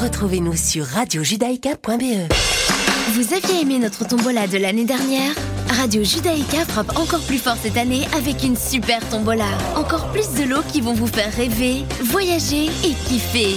Retrouvez-nous sur radiojudaïka.be. Vous aviez aimé notre tombola de l'année dernière? Radio Judaïka frappe encore plus fort cette année avec une super tombola. Encore plus de lots qui vont vous faire rêver, voyager et kiffer.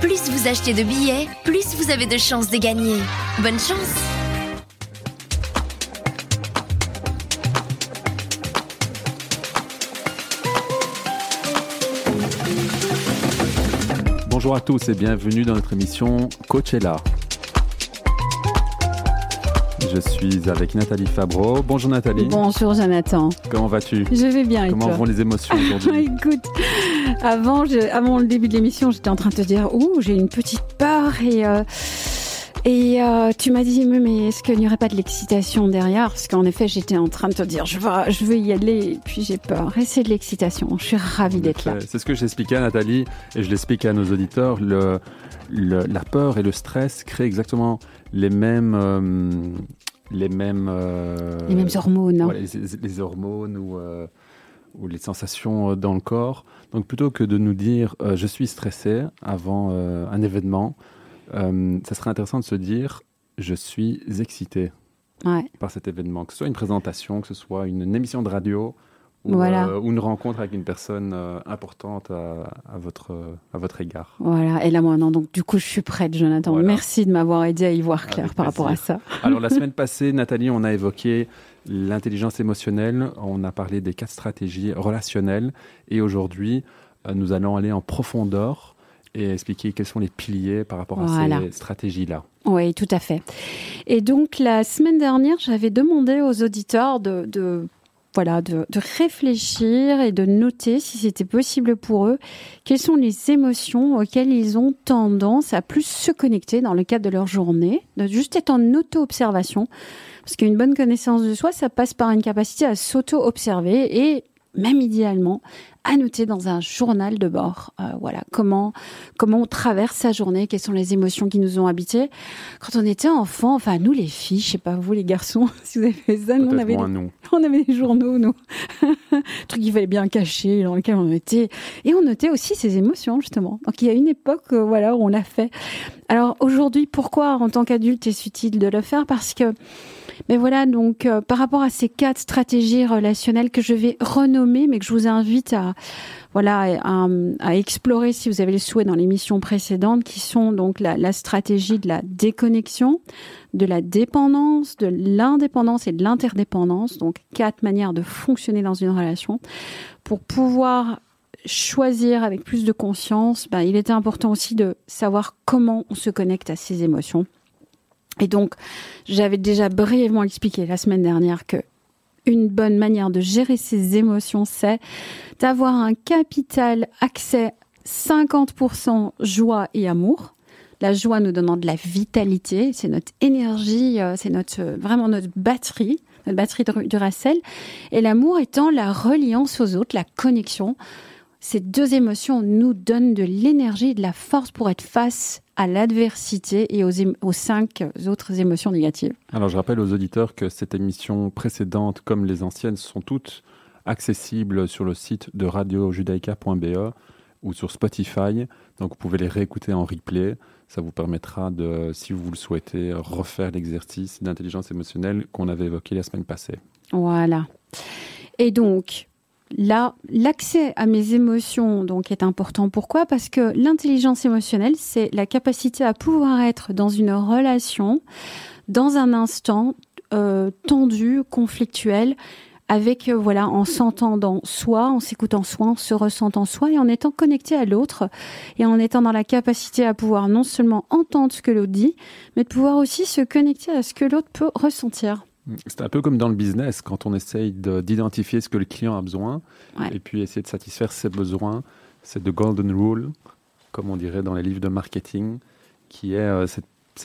plus vous achetez de billets, plus vous avez de chances de gagner. Bonne chance Bonjour à tous et bienvenue dans notre émission Coachella. Je suis avec Nathalie Fabreau. Bonjour Nathalie. Bonjour Jonathan. Comment vas-tu? Je vais bien. Comment vont les émotions aujourd'hui? Écoute, avant, avant le début de l'émission, j'étais en train de te dire, ouh, j'ai une petite peur et euh, et euh, tu m'as dit, mais est-ce qu'il n'y aurait pas de l'excitation derrière? Parce qu'en effet, j'étais en train de te dire, je veux, je veux y aller, et puis j'ai peur. Et c'est de l'excitation. Je suis ravie d'être là. C'est ce que j'expliquais à Nathalie, et je l'explique à nos auditeurs. Le, la peur et le stress créent exactement les mêmes, euh, les mêmes, euh, les mêmes hormones, hein. les, hormones ou, ou les sensations dans le corps. Donc plutôt que de nous dire, je suis stressé avant un événement euh, ça serait intéressant de se dire je suis excité par cet événement, que ce soit une présentation, que ce soit une, émission de radio ou, euh, ou, une rencontre avec une personne euh, importante à, votre, à votre égard. Voilà, et là moi non, donc du coup je suis prête Jonathan. Merci de m'avoir aidé à y voir clair par rapport à ça. Alors la semaine passée, Nathalie, on a évoqué l'intelligence émotionnelle, on a parlé des quatre stratégies relationnelles et aujourd'hui nous allons aller en profondeur et expliquer quels sont les piliers par rapport à ces stratégies-là. Oui, tout à fait. Et donc, la semaine dernière, j'avais demandé aux auditeurs de, voilà, de, réfléchir et de noter, si c'était possible pour eux, quelles sont les émotions auxquelles ils ont tendance à plus se connecter dans le cadre de leur journée, de juste être en auto-observation. Parce qu'une bonne connaissance de soi, ça passe par une capacité à s'auto-observer et même idéalement, à noter dans un journal de bord. Euh, voilà comment comment on traverse sa journée, quelles sont les émotions qui nous ont habités. Quand on était enfant, enfin nous les filles, je sais pas vous les garçons, si vous avez fait ça, nous on avait des, nous. on avait des journaux nous, trucs qu'il fallait bien cacher dans lesquels on était et on notait aussi ses émotions justement. Donc il y a une époque euh, voilà où on l'a fait. Alors aujourd'hui, pourquoi en tant qu'adulte est-ce utile de le faire? Parce que mais voilà, donc euh, par rapport à ces quatre stratégies relationnelles que je vais renommer, mais que je vous invite à voilà à, explorer si vous avez le souhait dans l'émission précédente, qui sont donc la, stratégie de la déconnexion, de la dépendance, de l'indépendance et de l'interdépendance. Donc quatre manières de fonctionner dans une relation pour pouvoir choisir avec plus de conscience, ben, il était important aussi de savoir comment on se connecte à ses émotions. Et donc, j'avais déjà brièvement expliqué la semaine dernière que une bonne manière de gérer ses émotions, c'est d'avoir un capital accès 50% joie et amour. La joie nous donnant de la vitalité, c'est notre énergie, euh, c'est notre vraiment notre batterie, notre batterie de Duracell. Et l'amour étant la reliance aux autres, la connexion. Ces deux émotions nous donnent de l'énergie et de la force pour être face à l'adversité et aux, cinq autres émotions négatives. Alors je rappelle aux auditeurs que cette émission précédente, comme les anciennes, sont toutes accessibles sur le site de radiojudaïca.be ou sur Spotify. Donc vous pouvez les réécouter en replay. Ça vous permettra de, si vous le souhaitez, refaire l'exercice d'intelligence émotionnelle qu'on avait évoqué la semaine passée. Voilà. Et donc, Là, l'accès à mes émotions donc est important. Pourquoi? Parce que l'intelligence émotionnelle, c'est la capacité à pouvoir être dans une relation, dans un instant euh, tendu, conflictuel, avec euh, voilà, en s'entendant soi, en s'écoutant soi, en se ressentant soi et en étant connecté à l'autre et en étant dans la capacité à pouvoir non seulement entendre ce que l'autre dit, mais de pouvoir aussi se connecter à ce que l'autre peut ressentir. C'est un peu comme dans le business, quand on essaye d'identifier ce que le client a besoin et puis essayer de satisfaire ses besoins. C'est the golden rule, comme on dirait dans les livres de marketing, qui est euh, cette,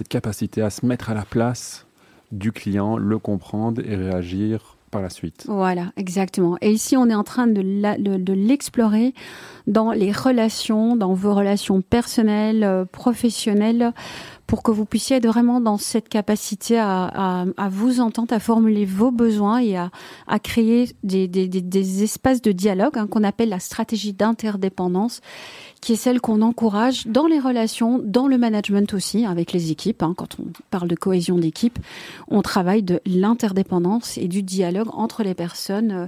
capacité à se mettre à la place du client, le comprendre et réagir par la suite. Voilà, exactement. Et ici, on est en train de l'explorer dans les relations, dans vos relations personnelles, euh, professionnelles, pour que vous puissiez être vraiment dans cette capacité à, vous entendre, à formuler vos besoins et à, créer des, espaces de dialogue hein, qu'on appelle la stratégie d'interdépendance qui est celle qu'on encourage dans les relations, dans le management aussi, avec les équipes. Hein. Quand on parle de cohésion d'équipe, on travaille de l'interdépendance et du dialogue entre les personnes euh,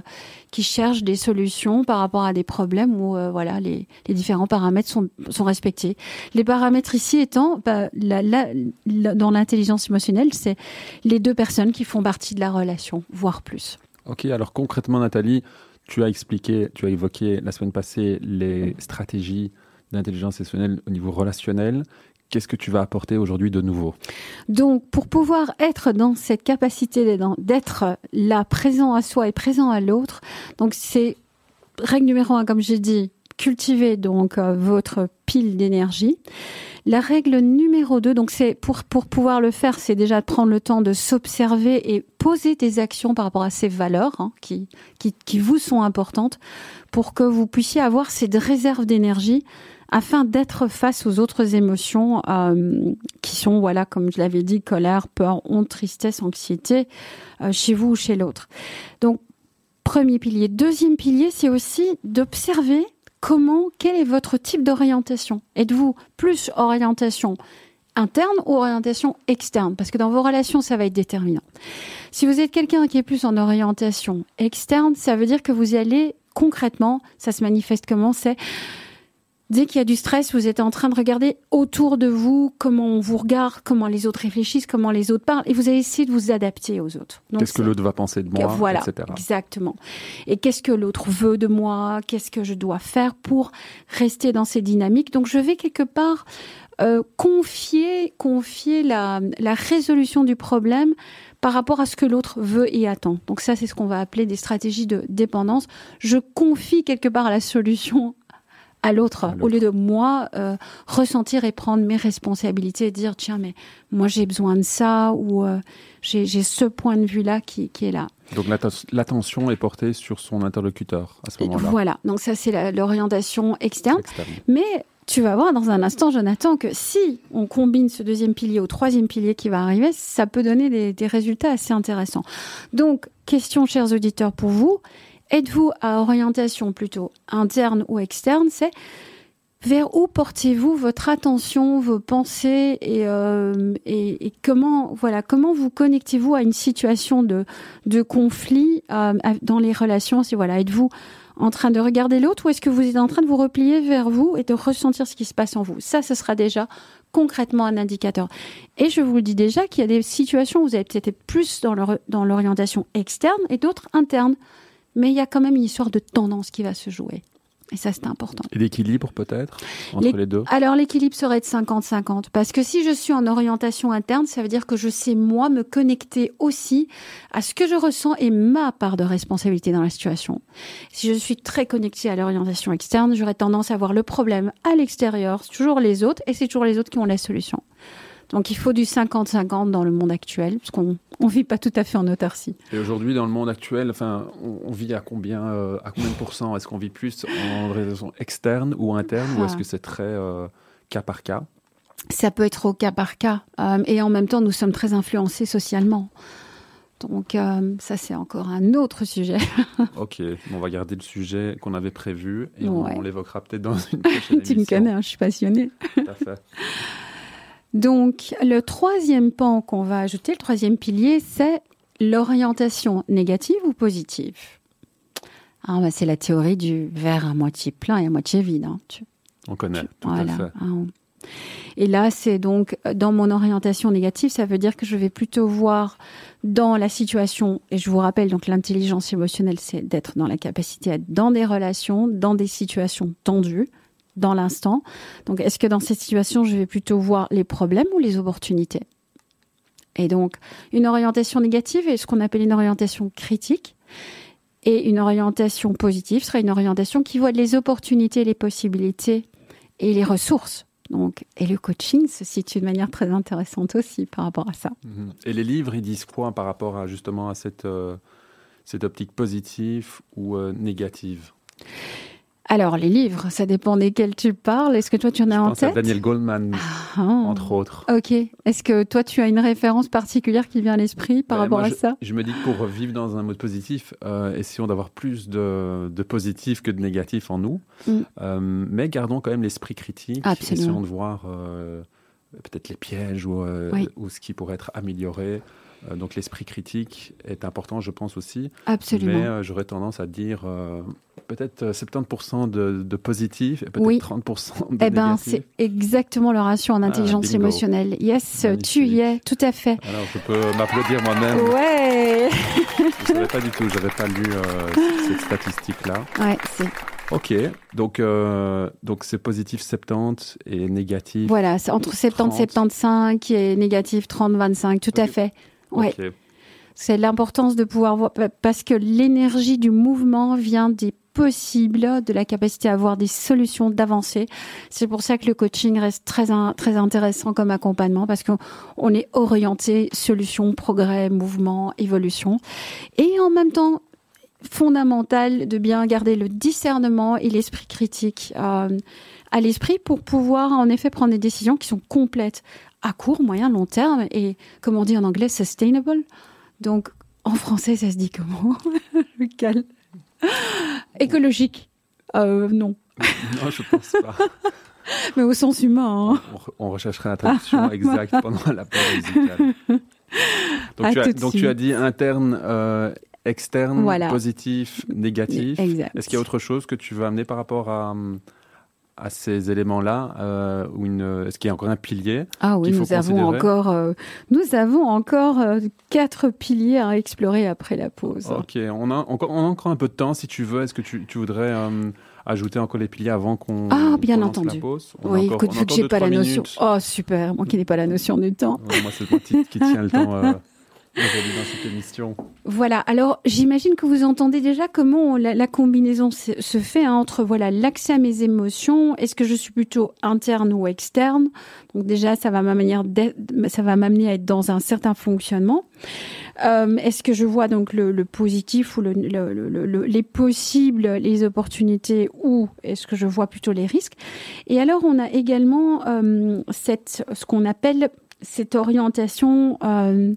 qui cherchent des solutions par rapport à des problèmes où euh, voilà les, différents paramètres sont, sont respectés. Les paramètres ici étant, bah, dans l'intelligence émotionnelle, c'est les deux personnes qui font partie de la relation, voire plus. Ok, alors concrètement, Nathalie, tu as expliqué, tu as évoqué la semaine passée les stratégies d'intelligence émotionnelle au niveau relationnel. Qu'est-ce que tu vas apporter aujourd'hui de nouveau? Donc, pour pouvoir être dans cette capacité d'être là, présent à soi et présent à l'autre, donc c'est règle numéro un, comme j'ai dit, cultiver donc euh, votre pile d'énergie. La règle numéro deux, donc c'est pour pour pouvoir le faire, c'est déjà de prendre le temps de s'observer et poser des actions par rapport à ces valeurs hein, qui, qui qui vous sont importantes pour que vous puissiez avoir cette réserve d'énergie afin d'être face aux autres émotions euh, qui sont, voilà, comme je l'avais dit, colère, peur, honte, tristesse, anxiété, euh, chez vous ou chez l'autre. Donc, premier pilier. Deuxième pilier, c'est aussi d'observer comment, quel est votre type d'orientation? Êtes-vous plus orientation interne ou orientation externe? Parce que dans vos relations, ça va être déterminant. Si vous êtes quelqu'un qui est plus en orientation externe, ça veut dire que vous allez concrètement, ça se manifeste comment? C'est Dès qu'il y a du stress, vous êtes en train de regarder autour de vous comment on vous regarde, comment les autres réfléchissent, comment les autres parlent, et vous allez essayer de vous adapter aux autres. Qu'est-ce que l'autre va penser de moi, voilà, Exactement. Et qu'est-ce que l'autre veut de moi Qu'est-ce que je dois faire pour rester dans ces dynamiques Donc, je vais quelque part euh, confier, confier la, la résolution du problème par rapport à ce que l'autre veut et attend. Donc ça, c'est ce qu'on va appeler des stratégies de dépendance. Je confie quelque part la solution à l'autre, au lieu de moi euh, ressentir et prendre mes responsabilités et dire tiens mais moi j'ai besoin de ça ou euh, j'ai ce point de vue là qui, qui est là. Donc l'attention est portée sur son interlocuteur à ce moment-là. Voilà, donc ça c'est l'orientation externe. Mais tu vas voir dans un instant, Jonathan, que si on combine ce deuxième pilier au troisième pilier qui va arriver, ça peut donner des, des résultats assez intéressants. Donc, question, chers auditeurs, pour vous, Êtes-vous à orientation plutôt interne ou externe? C'est vers où portez-vous votre attention, vos pensées et, euh, et, comment voilà comment vous connectez-vous à une situation de conflit euh, dans les relations? Si voilà, êtes-vous en train de regarder l'autre ou est-ce que vous êtes en train de vous replier vers vous et de ressentir ce qui se passe en vous? Ça, ce sera déjà concrètement un indicateur. Et je vous le dis déjà qu'il y a des situations où vous avez peut-être plus dans l'orientation externe et d'autres internes mais il y a quand même une histoire de tendance qui va se jouer. Et ça, c'est important. Et l'équilibre, peut-être, entre les, deux? Alors, l'équilibre serait de 50-50. Parce que si je suis en orientation interne, ça veut dire que je sais, moi, me connecter aussi à ce que je ressens et ma part de responsabilité dans la situation. Si je suis très connectée à l'orientation externe, j'aurais tendance à voir le problème à l'extérieur. C'est toujours les autres, et c'est toujours les autres qui ont la solution. Donc il faut du 50-50 dans le monde actuel, parce qu'on ne vit pas tout à fait en autarcie. Et aujourd'hui, dans le monde actuel, enfin, on, vit à combien, euh, à combien de pourcents? Est-ce qu'on vit plus en raison externe ou interne, ou est-ce ah. que c'est très euh, cas par cas? Ça peut être au cas par cas. Euh, et en même temps, nous sommes très influencés socialement. Donc ça, c'est encore un autre sujet. ok, on va garder le sujet qu'on avait prévu et on, l'évoquera peut-être dans une prochaine émission. tu me connais, hein, je suis passionnée. Tout à fait. Donc, le troisième pan qu'on va ajouter, le troisième pilier, c'est l'orientation négative ou positive. Ah, bah, c'est la théorie du verre à moitié plein et à moitié vide. Hein. On connaît, tout à fait. Ah, et là, c'est donc dans mon orientation négative, ça veut dire que je vais plutôt voir dans la situation, et je vous rappelle, donc l'intelligence émotionnelle, c'est d'être dans la capacité à être dans des relations, dans des situations tendues, dans l'instant. Donc, est-ce que dans cette situation, je vais plutôt voir les problèmes ou les opportunités? Et donc, une orientation négative est ce qu'on appelle une orientation critique. Et une orientation positive sera une orientation qui voit les opportunités, les possibilités et les ressources Donc, et le coaching se situe de manière très intéressante aussi par rapport à ça. Mhm. Et les livres, ils disent quoi par rapport à justement à cette, euh, cette optique positive ou euh, négative? Alors, les livres, ça dépend desquels tu parles. Est-ce que toi, tu en as Je en pense à tête Daniel Goldman, Ah. entre autres. Ok. Est-ce que toi, tu as une référence particulière qui vient à l'esprit par Ben, rapport moi, à je, ça Je me dis que pour vivre dans un mode positif, euh, essayons d'avoir plus de, de positif que de négatif en nous. Mm. Euh, mais gardons quand même l'esprit critique. Absolument. Essayons de voir euh, peut-être les pièges ou, euh, Oui. ou ce qui pourrait être amélioré. Euh, donc l'esprit critique est important, je pense aussi. Absolument. Mais euh, j'aurais tendance à dire euh, peut-être euh, 70% de, de positif et peut-être Oui. 30% de Eh ben, négatif. c'est exactement le ratio en intelligence Ah, bingo. émotionnelle. Yes, Magnifique. tu y es, tout à fait. Alors je peux m'applaudir moi-même. Ouais. Je ne savais pas du tout, j'avais pas lu euh, cette statistique-là. Ouais, c'est Ok, donc euh, donc c'est positif 70 et négatif. voilà, c'est entre 70 et 75 et négatif 30 25, tout à fait. Ouais. C'est l'importance de pouvoir voir parce que l'énergie du mouvement vient des possibles, de la capacité à avoir des solutions, d'avancer. C'est pour ça que le coaching reste très très intéressant comme accompagnement parce qu'on on est orienté solution, progrès, mouvement, évolution et en même temps fondamental de bien garder le discernement et l'esprit critique euh, à l'esprit pour pouvoir en effet prendre des décisions qui sont complètes à court, moyen, long terme et comme on dit en anglais sustainable. Donc en français ça se dit comment Le calme. Écologique. Euh, non, Non, je pense pas. mais au sens humain. hein. On, re- on rechercherait la traduction exacte pendant la pause musicale. Donc, tu, as, donc tu dit interne, euh, externe, Voilà. positif, négatif. Est-ce qu'il y a autre chose que tu veux amener par rapport à, hum, à ces éléments-là euh, Est-ce qu'il y a encore un pilier Ah oui, nous avons encore, euh, nous avons encore euh, quatre piliers à explorer après la pause. Ok, on a, encore, on a encore un peu de temps si tu veux. Est-ce que tu, tu voudrais euh, ajouter encore les piliers avant qu'on Ah, bien lance la entendu. pause? On Oui, écoute, vu que j'ai pas la trois notion. minutes. Oh super, moi qui n'ai pas la notion du temps. Ouais, moi, c'est moi qui, qui tient le temps euh, Voilà. Alors, j'imagine que vous entendez déjà comment la, combinaison se, fait hein, entre voilà l'accès à mes émotions. Est-ce que je suis plutôt interne ou externe? Donc déjà, ça va m'amener à être dans un certain fonctionnement. Euh, Est-ce que je vois donc le, positif ou le, le- le- le- les possibles, les opportunités, ou est-ce que je vois plutôt les risques? Et alors, on a également euh, cette, ce qu'on appelle cette orientation euh,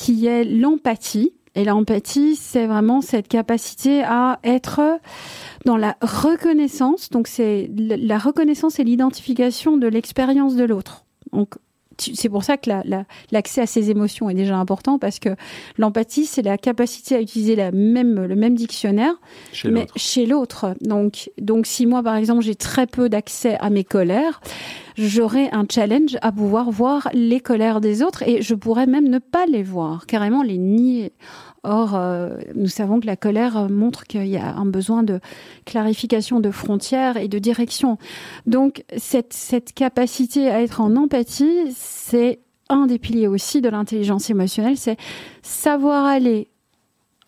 qui est l'empathie. Et l'empathie, c'est vraiment cette capacité à être dans la reconnaissance. Donc, c'est la reconnaissance et l'identification de l'expérience de l'autre. Donc, c'est pour ça que la- la- l'accès à ces émotions est déjà important parce que l'empathie, c'est la capacité à utiliser la même, le même dictionnaire Chez mais chez l'autre. Donc, donc, si moi, par exemple, j'ai très peu d'accès à mes colères, j'aurai un challenge à pouvoir voir les colères des autres et je pourrais même ne pas les voir, carrément les nier. Or, euh, nous savons que la colère montre qu'il y a un besoin de clarification de frontières et de direction. Donc, cette, cette capacité à être en empathie, c'est un des piliers aussi de l'intelligence émotionnelle, c'est savoir aller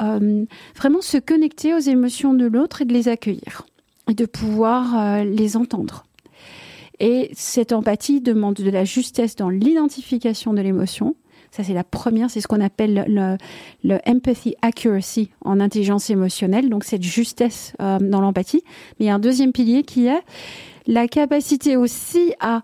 euh, vraiment se connecter aux émotions de l'autre et de les accueillir et de pouvoir euh, les entendre. Et cette empathie demande de la justesse dans l'identification de l'émotion. Ça, c'est la première, c'est ce qu'on appelle le, empathy accuracy en intelligence émotionnelle, donc cette justesse euh, dans l'empathie. Mais il y a un deuxième pilier qui est la capacité aussi à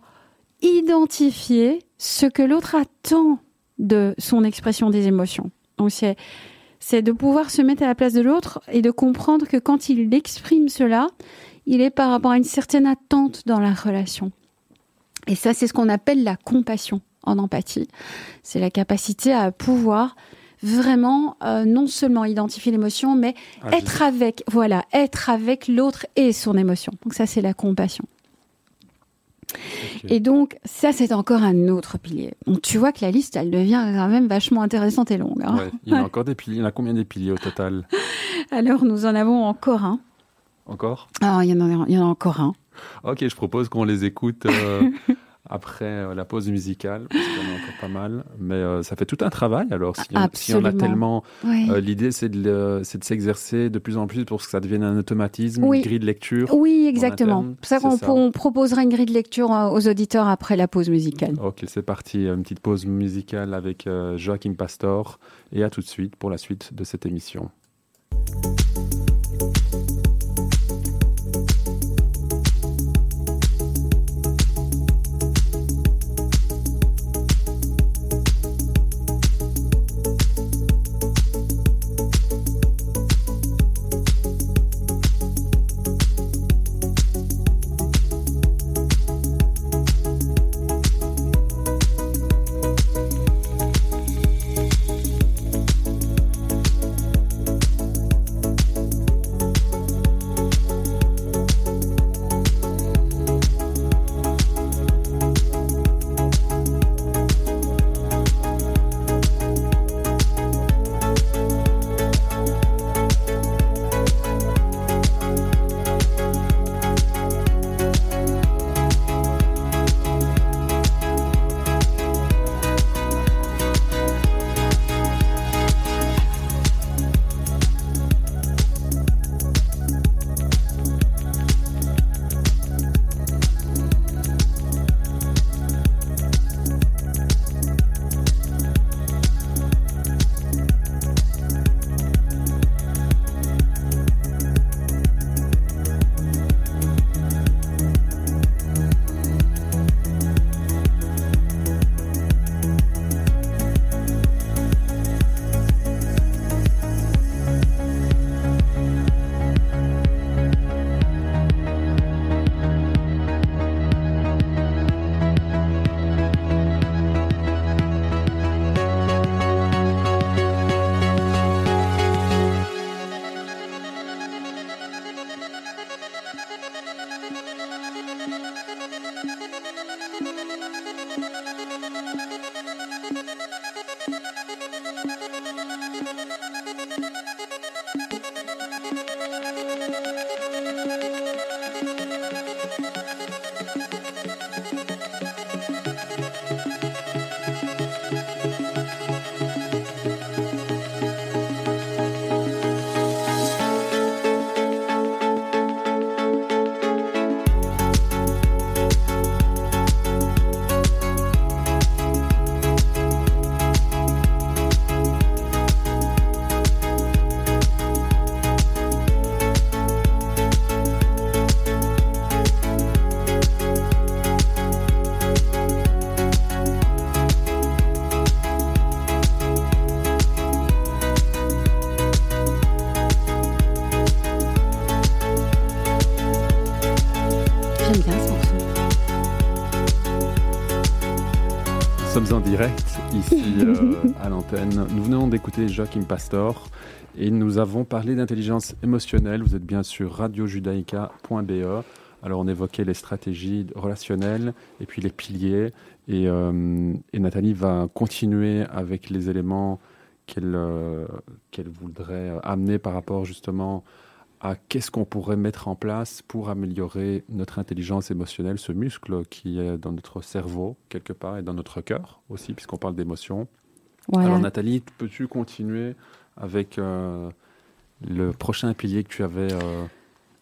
identifier ce que l'autre attend de son expression des émotions. Donc c'est de pouvoir se mettre à la place de l'autre et de comprendre que quand il exprime cela, il est par rapport à une certaine attente dans la relation. Et ça, c'est ce qu'on appelle la compassion en empathie. C'est la capacité à pouvoir vraiment euh, non seulement identifier l'émotion, mais Ah, être avec, voilà, être avec l'autre et son émotion. Donc ça, c'est la compassion. Et donc, ça, c'est encore un autre pilier. Donc, tu vois que la liste, elle devient quand même vachement intéressante et longue. hein. Ouais, il y en a encore des piliers. Il y en a combien des piliers au total? Alors, nous en avons encore un. Encore? Ah, il y en a, il y en a encore un. Ok, je propose qu'on les écoute euh, après euh, la pause musicale, parce y en a encore pas mal. Mais euh, ça fait tout un travail. Alors, si, on, si on a tellement, euh, l'idée c'est de, s'exercer de plus en plus pour que ça devienne un automatisme, Oui. une grille de lecture. Oui, exactement. ça qu'on c'est ça. on proposera une grille de lecture aux auditeurs après la pause musicale. Ok, c'est parti. Une petite pause musicale avec euh, Joachim Pastor. Et à tout de suite pour la suite de cette émission. Ici euh, à l'antenne. Nous venons d'écouter Joachim Pastor et nous avons parlé d'intelligence émotionnelle. Vous êtes bien sur radiojudaïca.be. Alors on évoquait les stratégies relationnelles et puis les piliers. Et, euh, Nathalie va continuer avec les éléments qu'elle euh, qu'elle voudrait amener par rapport justement à qu'est-ce qu'on pourrait mettre en place pour améliorer notre intelligence émotionnelle, ce muscle qui est dans notre cerveau quelque part et dans notre cœur aussi, puisqu'on parle d'émotions. Voilà. Alors Nathalie, peux-tu continuer avec euh, le prochain pilier que tu avais euh,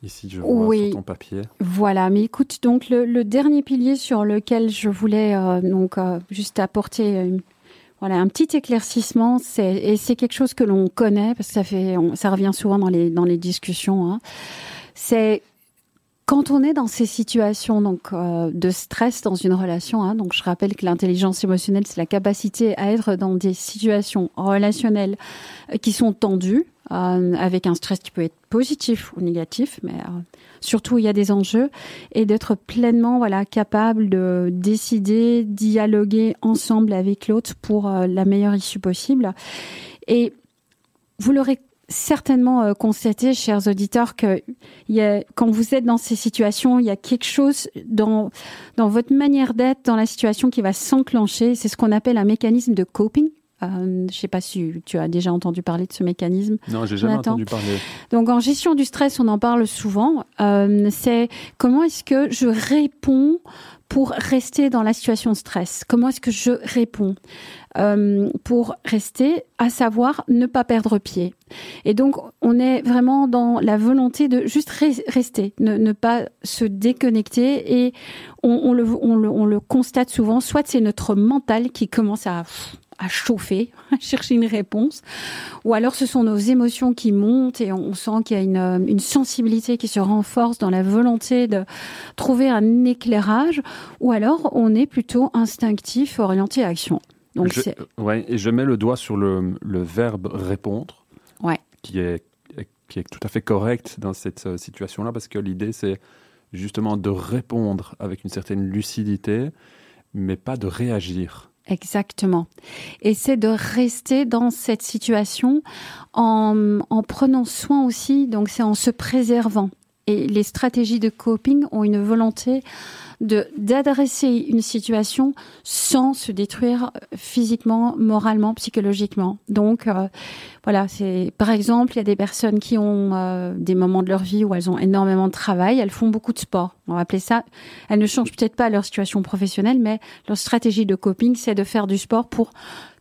ici, je vois Oui. sur ton papier? Voilà, mais écoute, donc le, le dernier pilier sur lequel je voulais euh, donc juste apporter une- voilà un petit éclaircissement, c'est et c'est quelque chose que l'on connaît parce que ça fait ça revient souvent dans les dans les discussions. hein. c'est quand on est dans ces situations donc euh, de stress dans une relation, hein, donc je rappelle que l'intelligence émotionnelle c'est la capacité à être dans des situations relationnelles euh, qui sont tendues, euh, avec un stress qui peut être positif ou négatif, mais euh, surtout il y a des enjeux, et d'être pleinement voilà capable de décider, dialoguer ensemble avec l'autre pour euh, la meilleure issue possible. Et vous l'aurez certainement euh, constaté, chers auditeurs, que quand vous êtes dans ces situations, il y a quelque chose dans, dans votre manière d'être, dans la situation qui va s'enclencher. C'est ce qu'on appelle un mécanisme de coping. Euh, je ne sais pas si tu as déjà entendu parler de ce mécanisme. Non, j'ai jamais entendu parler. Donc en gestion du stress, on en parle souvent. Euh, c'est comment est-ce que je réponds pour rester dans la situation de stress? Comment est-ce que je réponds euh, pour rester, à savoir ne pas perdre pied? Et donc, on est vraiment dans la volonté de juste rester, ne, pas se déconnecter. Et on, le, on, le, on le constate souvent, soit c'est notre mental qui commence à à chauffer, à chercher une réponse, ou alors ce sont nos émotions qui montent et on sent qu'il y a une, euh, une, sensibilité qui se renforce dans la volonté de trouver un éclairage, ou alors on est plutôt instinctif, orienté à action. Donc je, ouais, et je mets le doigt sur le, le verbe répondre, ouais. qui, est, qui est tout à fait correct dans cette euh, situation-là, parce que l'idée c'est justement de répondre avec une certaine lucidité, mais pas de réagir. Exactement. Et c'est de rester dans cette situation en, en prenant soin aussi, donc c'est en se préservant. Et les stratégies de coping ont une volonté de d'adresser une situation sans se détruire physiquement, moralement, psychologiquement. Donc euh, voilà, c'est par exemple, il y a des personnes qui ont euh, des moments de leur vie où elles ont énormément de travail, elles font beaucoup de sport. On va appeler ça. Elles ne changent peut-être pas leur situation professionnelle, mais leur stratégie de coping, c'est de faire du sport pour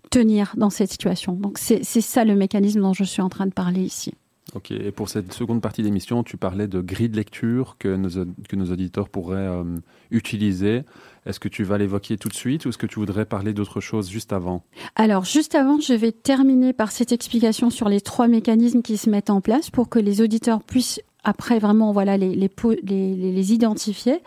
tenir dans cette situation. Donc c'est ça le mécanisme dont je suis en train de parler ici. Ok, et pour cette seconde partie d'émission, tu parlais de grilles de lecture que nos, que nos auditeurs pourraient euh, utiliser. Est-ce que tu vas l'évoquer tout de suite ou est-ce que tu voudrais parler d'autre chose juste avant? Alors, juste avant, je vais terminer par cette explication sur les trois mécanismes qui se mettent en place pour que les auditeurs puissent après vraiment voilà les les, les, les identifier.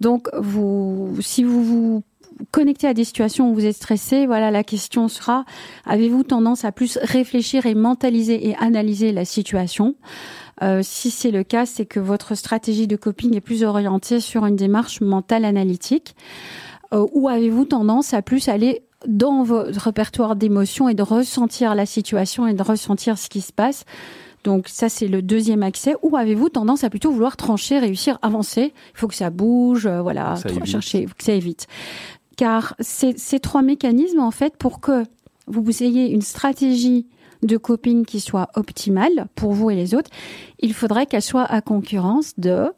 Donc vous si vous vous connecté à des situations où vous êtes stressé, voilà, la question sera avez-vous tendance à plus réfléchir et mentaliser et analyser la situation? Euh, Si c'est le cas, c'est que votre stratégie de coping est plus orientée sur une démarche mentale analytique. Euh, ou avez-vous tendance à plus aller dans votre répertoire d'émotions et de ressentir la situation et de ressentir ce qui se passe? Donc ça, c'est le deuxième accès. Ou avez-vous tendance à plutôt vouloir trancher, réussir, avancer? Il faut que ça bouge, euh, voilà, chercher, que ça évite car ces, trois mécanismes, en fait, pour que vous ayez une stratégie de coping qui soit optimale pour vous et les autres, il faudrait qu'elle soit à concurrence de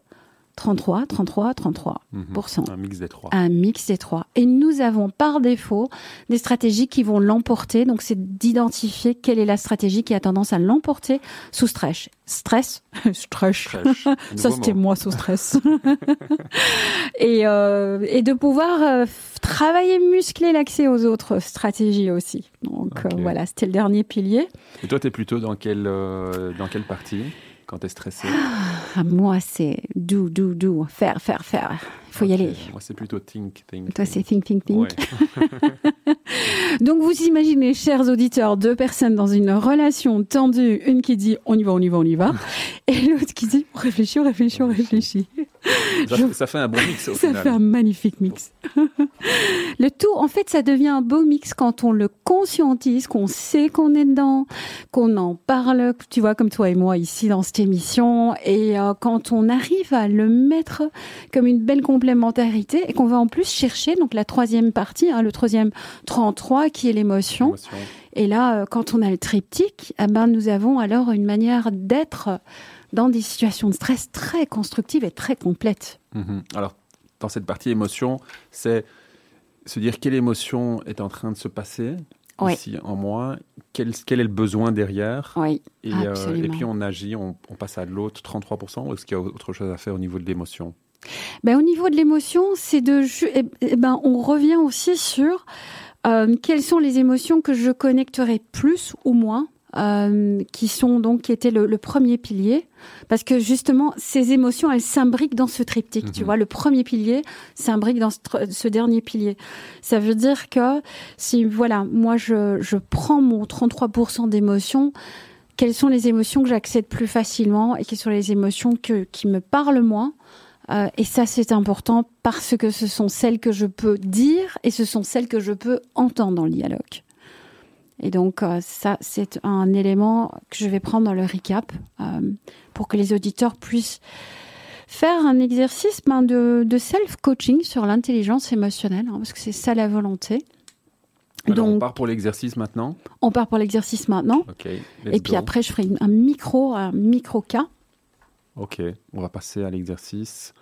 33, 33, 33% Un mix des trois. Un mix des trois. Et nous avons par défaut des stratégies qui vont l'emporter. Donc, c'est d'identifier quelle est la stratégie qui a tendance à l'emporter sous stress. Stress, stress. Ça, c'était moi sous stress. et, euh, et de pouvoir euh, travailler, muscler l'accès aux autres stratégies aussi. Donc, euh, voilà, c'était le dernier pilier. Et toi, tu es plutôt dans quelle, dans quelle partie? Quand ah, Moi, c'est do, do, do, faire, faire, faire. Il faut y aller. Moi, c'est plutôt think, think. Toi, c'est think, think, think. Donc, vous imaginez, chers auditeurs, deux personnes dans une relation tendue, une qui dit on y va, on y va, on y va, et l'autre qui dit on réfléchit, on réfléchit, on réfléchit. Ça, fait un bon mix au ça fait un magnifique mix. le tout, en fait, ça devient un beau mix quand on le conscientise, qu'on sait qu'on est dedans, qu'on en parle, tu vois, comme toi et moi ici dans cette émission, et euh, quand on arrive à le mettre comme une belle complémentarité et qu'on va en plus chercher, donc la troisième partie, hein, le troisième 33 qui est l'émotion. Et là, euh, quand on a le triptyque, eh ben, nous avons alors une manière d'être dans des situations de stress très constructives et très complètes. Mhm. Alors, dans cette partie émotion, c'est se dire quelle émotion est en train de se passer ici en moi, quel, quel, est le besoin derrière. Oui, et, euh, et puis on agit, on, passe à l'autre 33%, ou est-ce qu'il y a autre chose à faire au niveau de l'émotion? Ben, Au niveau de l'émotion, c'est de... Eh, eh ben, on revient aussi sur euh, quelles sont les émotions que je connecterai plus ou moins euh, qui sont donc qui étaient le, premier pilier. Parce que justement ces émotions elles s'imbriquent dans ce triptyque tu mhm. vois. Le premier pilier s'imbrique dans ce, dernier pilier. Ça veut dire que si voilà moi je, je prends mon 33% d'émotions quelles sont les émotions que j'accède plus facilement et quelles sont les émotions que, qui me parlent moins euh, et ça, c'est important parce que ce sont celles que je peux dire et ce sont celles que je peux entendre dans le dialogue. Et donc, euh, ça, c'est un élément que je vais prendre dans le recap euh, pour que les auditeurs puissent faire un exercice ben, de, de self-coaching sur l'intelligence émotionnelle, hein, parce que c'est ça la volonté. donc, on part pour l'exercice maintenant? On part pour l'exercice maintenant. Et puis après, je ferai un micro, un micro cas. Ok, on va passer à l'exercice.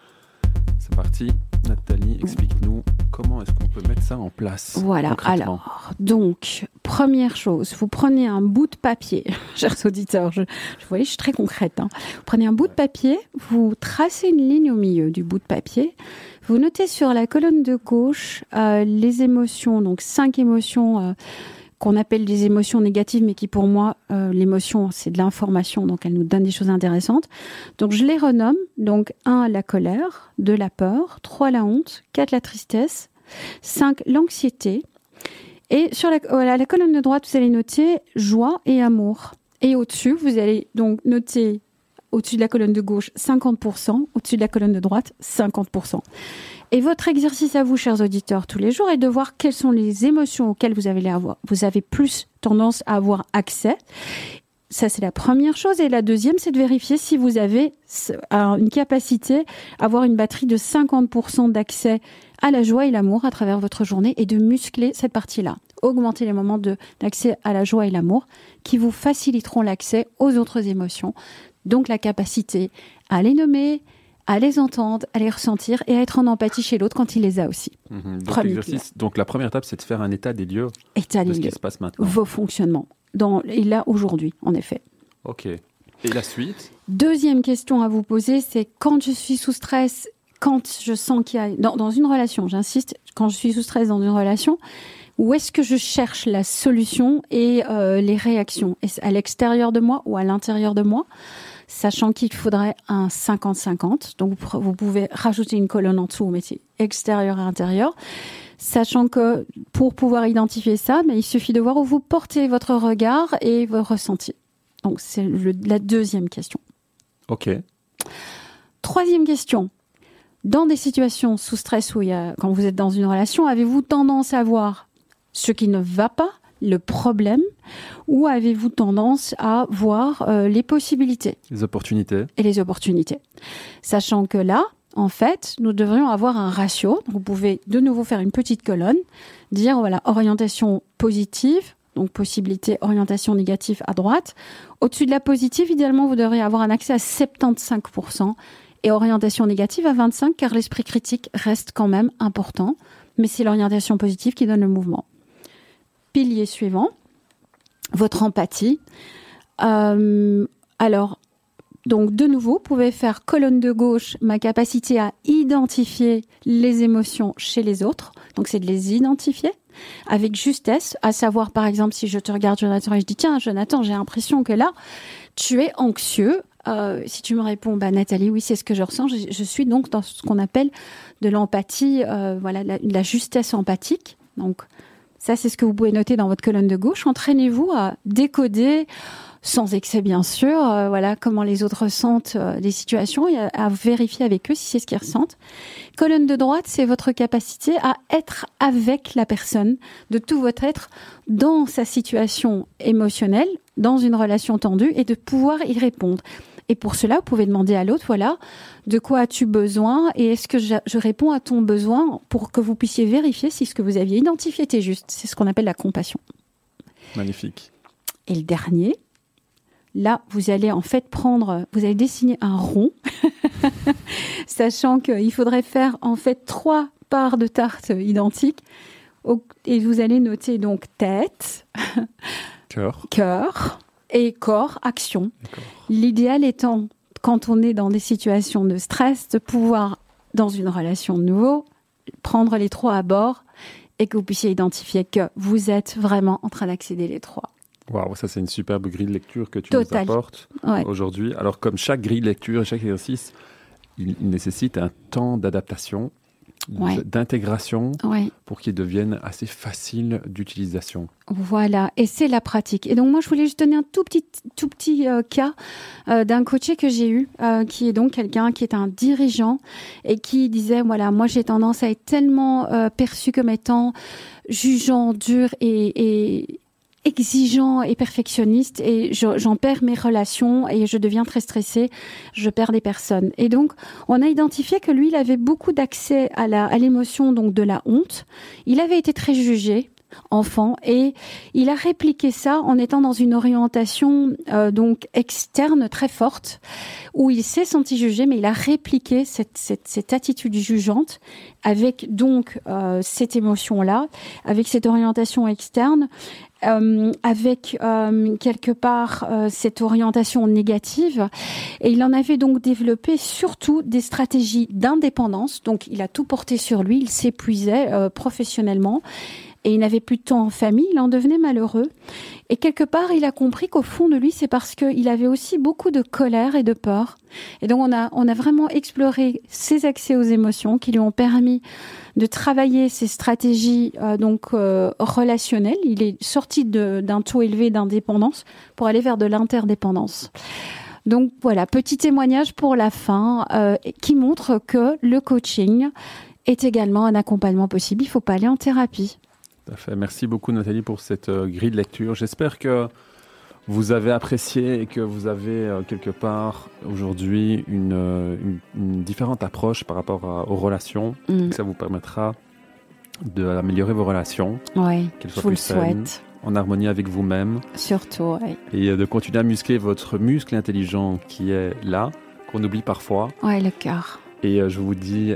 C'est parti. Nathalie, explique-nous comment est-ce qu'on peut mettre ça en place Voilà, alors, donc, première chose, vous prenez un bout de papier, chers auditeurs, je, vous voyez, je suis très concrète. Hein. Vous prenez un bout de papier, vous tracez une ligne au milieu du bout de papier, vous notez sur la colonne de gauche euh, les émotions, donc cinq émotions. Euh, qu'on appelle des émotions négatives, mais qui pour moi, euh, l'émotion, c'est de l'information, donc elle nous donne des choses intéressantes. Donc je les renomme. Donc 1, la colère, 2, la peur, 3, la honte, 4, la tristesse, 5, l'anxiété. Et sur la, la colonne de droite, vous allez noter joie et amour. Et au-dessus, vous allez donc noter au-dessus de la colonne de gauche 50%, au-dessus de la colonne de droite 50%. Et votre exercice à vous, chers auditeurs, tous les jours, est de voir quelles sont les émotions auxquelles vous avez, avoir, vous avez plus tendance à avoir accès. Ça, c'est la première chose. Et la deuxième, c'est de vérifier si vous avez une capacité à avoir une batterie de 50% d'accès à la joie et l'amour à travers votre journée et de muscler cette partie-là. Augmenter les moments d'accès à la joie et l'amour qui vous faciliteront l'accès aux autres émotions. Donc la capacité à les nommer, à les entendre, à les ressentir et à être en empathie chez l'autre quand il les a aussi. Mhm. donc, donc, la première étape, c'est de faire un état des lieux état de ce qui se passe maintenant. Vos fonctionnements. Dans, et là, aujourd'hui, en effet. Ok. Et la suite? Deuxième question à vous poser, c'est quand je suis sous stress, quand je sens qu'il y a... Dans, dans une relation, j'insiste, quand je suis sous stress dans une relation, où est-ce que je cherche la solution et euh, les réactions? Est-ce à l'extérieur de moi ou à l'intérieur de moi? Sachant qu'il faudrait un 50-50. Donc, vous pouvez rajouter une colonne en dessous, vous mettez extérieur et intérieur. Sachant que pour pouvoir identifier ça, mais il suffit de voir où vous portez votre regard et vos ressentis. Donc, c'est la deuxième question. OK. Troisième question. Dans des situations sous stress où il y a, quand vous êtes dans une relation, avez-vous tendance à voir ce qui ne va pas le problème ou avez-vous tendance à voir euh, les possibilités Les opportunités. Et les opportunités? Sachant que là, en fait, nous devrions avoir un ratio. vous pouvez de nouveau faire une petite colonne, dire voilà, orientation positive, donc possibilité orientation négative à droite. Au-dessus de la positive, idéalement, vous devriez avoir un accès à 75% et orientation négative à 25% car l'esprit critique reste quand même important, mais c'est l'orientation positive qui donne le mouvement pilier suivant, votre empathie. Euh, alors, donc de nouveau, vous pouvez faire colonne de gauche, ma capacité à identifier les émotions chez les autres. Donc c'est de les identifier avec justesse, à savoir par exemple si je te regarde Jonathan et je dis tiens Jonathan j'ai l'impression que là tu es anxieux. Euh, si tu me réponds bah Nathalie oui c'est ce que je ressens. Je, suis donc dans ce qu'on appelle de l'empathie, euh, voilà la, la justesse empathique. Donc ça, c'est ce que vous pouvez noter dans votre colonne de gauche. Entraînez-vous à décoder, sans excès bien sûr, euh, voilà comment les autres ressentent euh, les situations et à, vérifier avec eux si c'est ce qu'ils ressentent. Colonne de droite, c'est votre capacité à être avec la personne, de tout votre être dans sa situation émotionnelle, dans une relation tendue et de pouvoir y répondre. Et pour cela, vous pouvez demander à l'autre, voilà, de quoi as-tu besoin et est-ce que je, réponds à ton besoin pour que vous puissiez vérifier si ce que vous aviez identifié était juste. C'est ce qu'on appelle la compassion. Magnifique. Et le dernier, là, vous allez en fait prendre, vous allez dessiner un rond, sachant qu'il faudrait faire en fait trois parts de tarte identiques. Et vous allez noter donc tête, cœur, cœur et corps, action. L'idéal étant, quand on est dans des situations de stress, de pouvoir, dans une relation de nouveau, prendre les trois à bord et que vous puissiez identifier que vous êtes vraiment en train d'accéder les trois. Waouh, ça c'est une superbe grille de lecture que tu nous apportes aujourd'hui. Alors comme chaque grille de lecture et chaque exercice, il nécessite un temps d'adaptation d'intégration pour qu'ils deviennent assez faciles d'utilisation. Voilà, et c'est la pratique. Et donc moi, je voulais juste donner un tout petit, tout petit euh, cas euh, d'un coaché que j'ai eu, euh, qui est donc quelqu'un qui est un dirigeant et qui disait, voilà, moi j'ai tendance à être tellement perçu comme étant jugeant, dur et, et, exigeant et perfectionniste et j'en perds mes relations et je deviens très stressée, je perds des personnes. Et donc, on a identifié que lui, il avait beaucoup d'accès à la à l'émotion donc de la honte. Il avait été très jugé enfant et il a répliqué ça en étant dans une orientation euh, donc externe très forte où il s'est senti jugé mais il a répliqué cette, cette, cette attitude jugeante avec donc euh, cette émotion là avec cette orientation externe euh, avec quelque part cette orientation négative. Et il en avait donc développé surtout des stratégies d'indépendance. Donc il a tout porté sur lui, il s'épuisait professionnellement et il n'avait plus de temps en famille, il en devenait malheureux. Et quelque part, il a compris qu'au fond de lui, c'est parce qu'il avait aussi beaucoup de colère et de peur. Et donc, on a, on a vraiment exploré ses accès aux émotions qui lui ont permis de travailler ses stratégies euh, donc euh, relationnelles. Il est sorti d'un taux élevé d'indépendance pour aller vers de l'interdépendance. Donc voilà, petit témoignage pour la fin euh, qui montre que le coaching est également un accompagnement possible. Il ne faut pas aller en thérapie. Merci beaucoup Nathalie pour cette euh, grille de lecture. J'espère que vous avez apprécié et que vous avez euh, quelque part aujourd'hui une, euh, différente approche par rapport aux relations. Mm. Ça vous permettra d'améliorer vos relations. Oui, je vous le souhaite. En harmonie avec vous-même. Surtout, oui. Et de continuer à muscler votre muscle intelligent qui est là, qu'on oublie parfois. Oui, le cœur. Et je vous dis,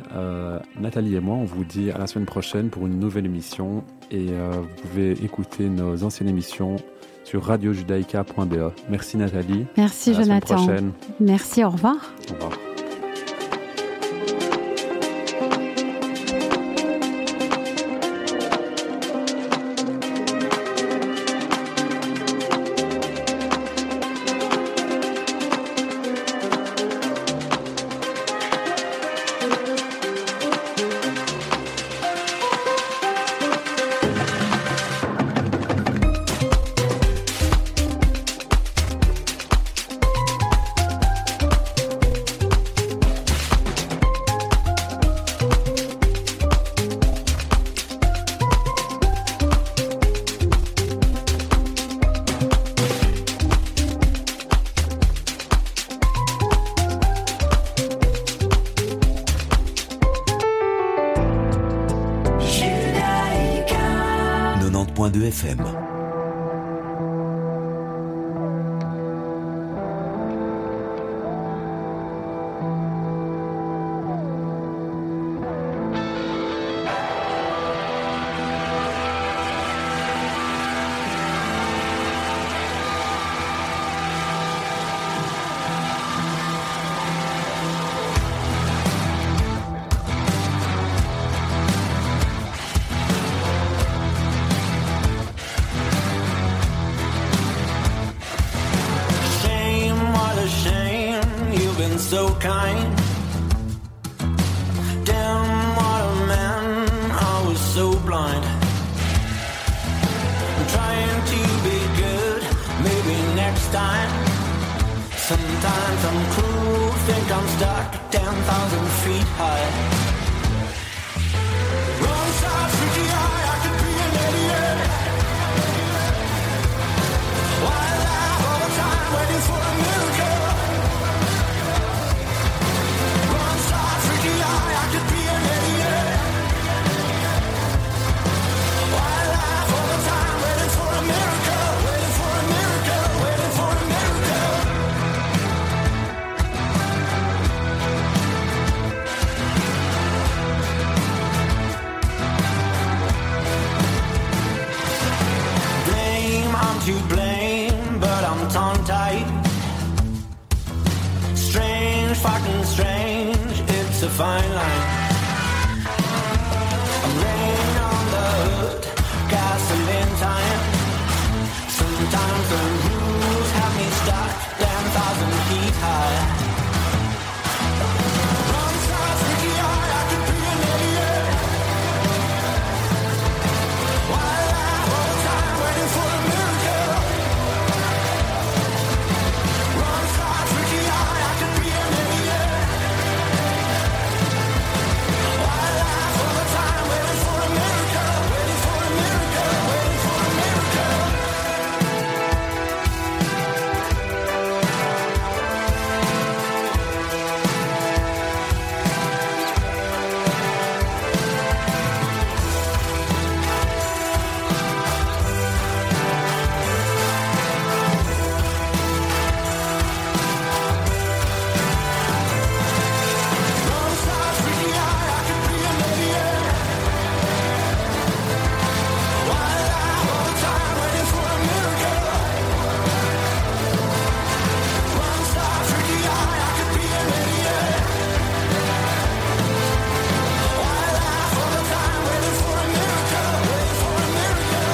Nathalie et moi, on vous dit à la semaine prochaine pour une nouvelle émission et euh, vous pouvez écouter nos anciennes émissions sur radiojudaïca.be. Merci Nathalie. Merci à la Jonathan. Prochaine. Merci, au revoir. Au revoir. FM. Frankenstein. Sometimes I'm cruel, think I'm stuck at 10,000 feet high. Wrong side, freaky eye, I could be an idiot. Why laugh all the time, waiting for a miracle? fine line. I'm laying on the hood, gasoline tying.